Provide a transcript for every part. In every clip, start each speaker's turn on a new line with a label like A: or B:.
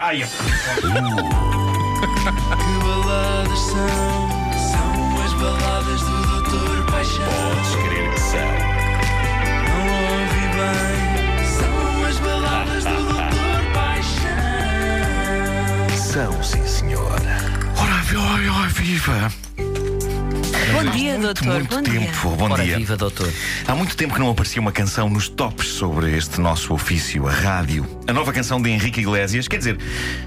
A: Ai,
B: Que baladas são? São as baladas do Doutor Paixão.
A: podes crer que são.
B: Não ouvi bem. São as baladas do Doutor Paixão.
A: São, sim, senhor. Ora, viva!
C: Bom dia,
A: muito,
C: doutor.
A: muito
C: Bom
A: tempo.
C: dia.
A: Bom
D: Ora
A: dia.
D: viva, doutor.
A: Há muito tempo que não aparecia uma canção nos tops sobre este nosso ofício, a rádio. A nova canção de Henrique Iglesias, quer dizer,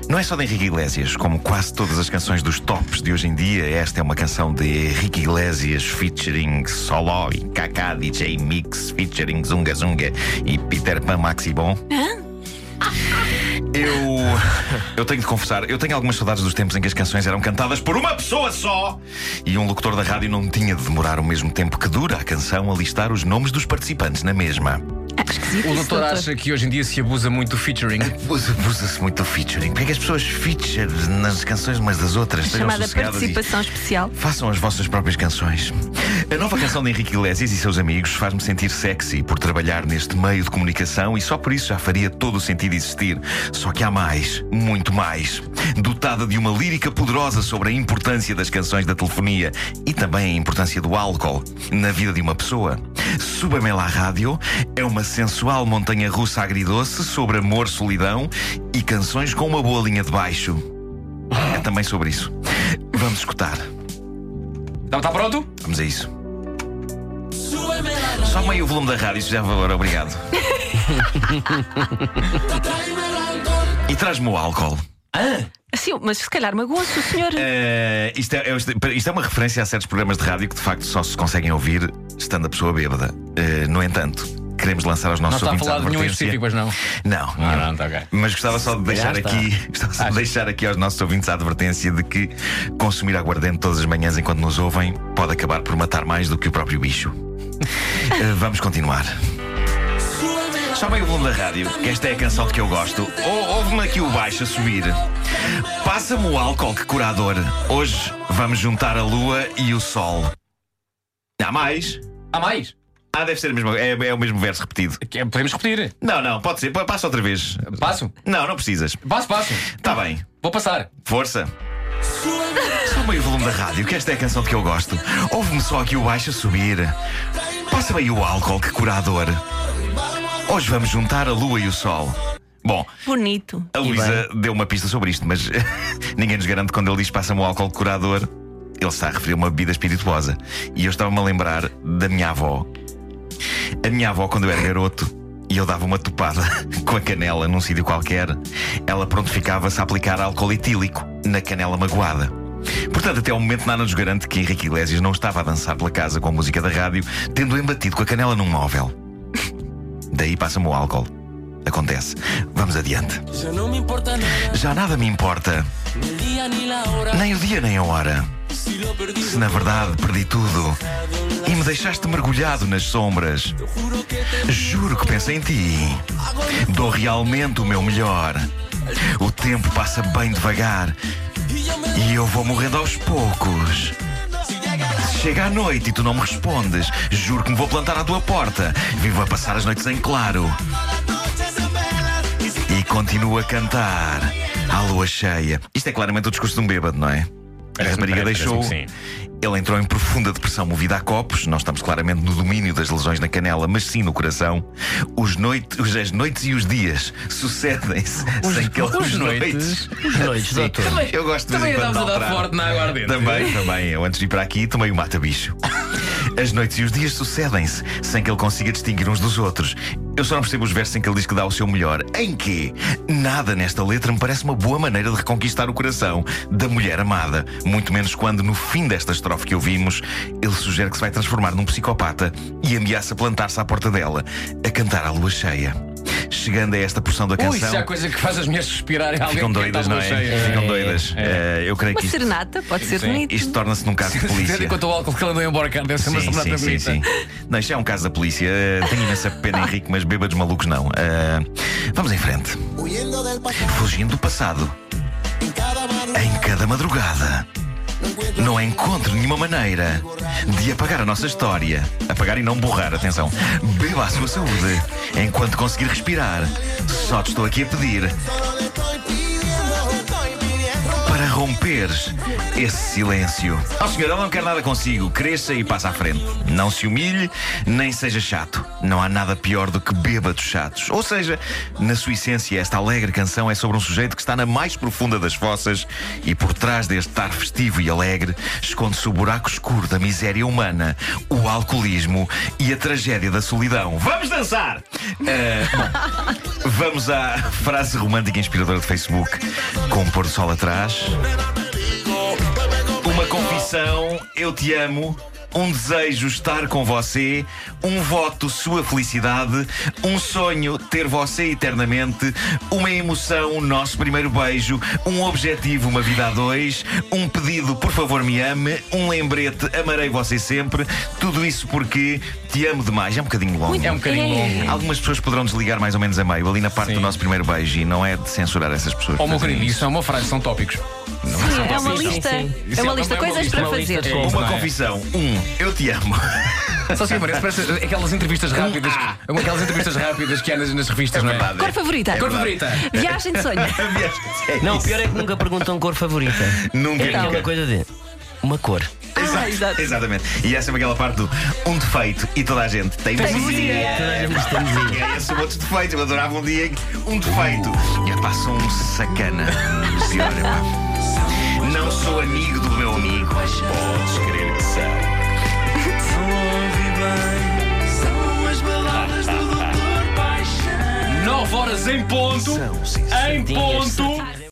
A: não é só de Henrique Iglesias, como quase todas as canções dos tops de hoje em dia, esta é uma canção de Henrique Iglesias featuring Soló e Kaká DJ Mix featuring Zunga Zunga e Peter Pan Maxi Bom. Eu. Eu tenho de confessar, eu tenho algumas saudades dos tempos em que as canções eram cantadas por uma pessoa só e um locutor da rádio não tinha de demorar o mesmo tempo que dura a canção a listar os nomes dos participantes na mesma.
C: Ah, esquisito
D: O
C: isso,
D: doutor acha que hoje em dia se abusa muito do featuring.
A: Usa- Usa-se muito o featuring. Porque é que as pessoas feature nas canções umas das outras? Estejam
C: Chamada
A: sossegadas e-
C: participação especial.
A: Façam as vossas próprias canções. A nova canção de Henrique Iglesias e seus amigos faz-me sentir sexy por trabalhar neste meio de comunicação e só por isso já faria todo o sentido existir. Só que há mais, muito mais. Dotada de uma lírica poderosa sobre a importância das canções da telefonia e também a importância do álcool na vida de uma pessoa. Suba-me lá à rádio é uma sensual montanha russa agridoce sobre amor, solidão e canções com uma boa linha de baixo. É também sobre isso. Vamos escutar.
D: Está tá pronto?
A: Vamos a isso. Só meio volume da rádio, isso já é valor, obrigado. e traz-me o álcool.
C: Assim, mas se calhar magoou-se o senhor.
A: Eh, isto, é, é- isto é uma referência a certos programas de rádio que de facto só se conseguem ouvir estando a pessoa bêbada. Eh, no entanto, queremos lançar aos
D: Não
A: nossos
D: está a
A: ouvintes
D: falar de nenhum
A: advertência.
D: específico, pois não.
A: Não,
D: Ah,
A: não.
D: não, tá ok.
A: Mas gostava só de deixar
D: está.
A: aqui, gostava só de deixar aqui aos nossos ouvintes a advertência de que consumir aguardente todas as manhãs enquanto nos ouvem pode acabar por matar mais do que o próprio bicho. Eh, vamos continuar. Só meio volume da rádio, que esta é a canção de que eu gosto. Ou- Ouve-me aqui o baixo a subir. Passa-me o álcool, que curador. Hoje vamos juntar a lua e o sol. Há mais?
D: Há mais?
A: Ah, deve ser o mesmo, é, é o mesmo verso repetido.
D: Que- Podemos repetir.
A: Não, não, pode ser. Passa outra vez.
D: Passo?
A: Não, não precisas.
D: Passo, passo.
A: Está bem.
D: Vou passar.
A: Força. Só meio volume da rádio, que esta é a canção de que eu gosto. Ouve-me só aqui o baixo a subir. Passa aí o álcool, que curador. Hoje vamos juntar a lua e o sol. Bom,
C: Bonito.
A: a Luísa deu uma pista sobre isto, mas ninguém nos garante quando ele diz passa-me o álcool curador. Ele está a referir uma bebida espirituosa. E eu estava-me a lembrar da minha avó. A minha avó, quando eu era garoto e eu dava uma topada com a canela num sítio qualquer, ela prontificava-se a aplicar álcool etílico na canela magoada. Portanto, até ao momento nada nos garante que Henrique Iglesias não estava a dançar pela casa com a música da rádio, tendo embatido com a canela num móvel. Daí passa-me o álcool. Acontece. Vamos adiante.
B: Já não me importa nada,
A: Já nada me importa,
B: ni la hora.
A: nem o dia nem a hora.
B: Si lo perdí,
A: Se na verdade perdi tudo e me deixaste mergulhado nas sombras,
B: juro que
A: penso em ti. Dou realmente o meu melhor. O tempo passa bem devagar e eu vou morrendo aos poucos. Chega a noite e tu não me respondes, juro que me vou plantar à tua porta. Vivo a passar as noites em claro. E continuo a cantar à lua cheia. Isto é claramente o discurso de um bêbado, não é? A rapariga
D: parece-
A: deixou. Ele entrou em profunda depressão movida a copos. Nós estamos claramente no domínio das lesões na canela, mas sim no coração. Os noite, os- as noites e os dias sucedem-se sem que ele.
D: Os noites. Os noites, doutor.
A: Eu gosto de
D: Também andámos a dar forte na aguardente.
A: Também, também. Eu antes de ir para aqui tomei o mata-bicho. As noites e os dias sucedem-se sem que ele consiga distinguir uns dos outros. Eu só não percebo os versos em que ele diz que dá o seu melhor. Em quê? Nada nesta letra me parece uma boa maneira de reconquistar o coração da mulher amada. Muito menos quando, no fim desta estrofe que ouvimos, ele sugere que se vai transformar num psicopata e ameaça plantar-se à porta dela, a cantar à lua cheia. Chegando a esta porção da
D: Ui,
A: canção.
D: se há coisa que faz as mulheres suspirarem
A: Ficam doidas,
D: a
A: não é?
D: cheia.
A: Ficam
D: É,
A: doidas.
D: é.
A: Eh, eu creio
C: Uma
A: que isto,
C: serenata, pode ser
D: Sim.
C: bonito.
A: isto torna-se num caso de polícia.
D: Enquanto o álcool que ela andou embora, cara, deve ser uma
A: Sim,
D: serenata
A: sim, sim,
D: bonita.
A: sim. Não, isto é um caso da polícia. Eh, Tenho imensa pena, Henrique, mas bêbados malucos não. Eh, vamos em frente. Fugindo do passado,
E: en cada madrugada.
A: em cada madrugada, não encontro nenhuma maneira de apagar a nossa história, apagar e não borrar, atenção, beba a sua saúde enquanto conseguir respirar. Só te estou aqui a pedir
E: para romper
A: correres esse silêncio. Ó senhor, ele não quer nada consigo. Cresça e passa à frente. Não se humilhe, nem seja chato. Não há nada pior do que bêbados chatos. Ou seja, na sua essência, esta alegre canção é sobre um sujeito que está na mais profunda das fossas e por trás deste ar festivo e alegre esconde-se o buraco escuro da miséria humana, o alcoolismo e a tragédia da solidão. Vamos dançar! Ah, bom, vamos à frase romântica inspiradora de Facebook com o pôr do sol atrás. Uma confissão, eu te amo. Um desejo estar com você, um voto sua felicidade, um sonho ter você eternamente, uma emoção nosso primeiro beijo, um objetivo uma vida a dois, um pedido por favor me ame, um lembrete amarei você sempre, tudo isso porque te amo demais. É um bocadinho longo.
D: É um bocadinho longo.
A: Algumas pessoas poderão desligar mais ou menos a meio, ali na parte
D: Sim.
A: do nosso primeiro beijo, e não é de censurar essas pessoas.
D: Oh, meu
A: fazerem
D: querido, isso é uma frase, são tópicos.
C: Sim, é uma
D: sim,
C: lista.
F: sim.
C: É
D: é
C: uma
D: uma-
C: lista
D: é
C: de
D: uma
C: coisas
D: lista,
C: para
F: uma lista
C: fazer.
A: Uma
D: não é?
A: confissão. Um, eu te amo.
D: Só se parece, parece aquelas entrevistas rápidas,
A: Ah.
D: aquelas entrevistas rápidas que há nas, nas revistas,
A: É
D: não é?
A: verdade.
C: Cor favorita?
D: Cor favorita?
C: Viagem de sonho.
A: É
F: Não, o pior é que nunca perguntam cor favorita.
A: Nunca,
F: É aquela
A: nunca.
F: coisa de uma cor.
C: Ah, exato.
A: Exatamente. E essa é aquela parte do um defeito e toda a gente tem teimosia.
F: Toda a gente diz teimosia.
A: É, esses são outros defeitos. Eu adorava um dia um defeito. E pá, sou um sacana. Pior, é pá. Não sou amigo do meu amigo. Podes crer que sou.
B: Não ouvi bem. São as baladas do Doutor Paixão.
D: 9 horas em ponto.
A: São, sim, sim.
D: Em ponto.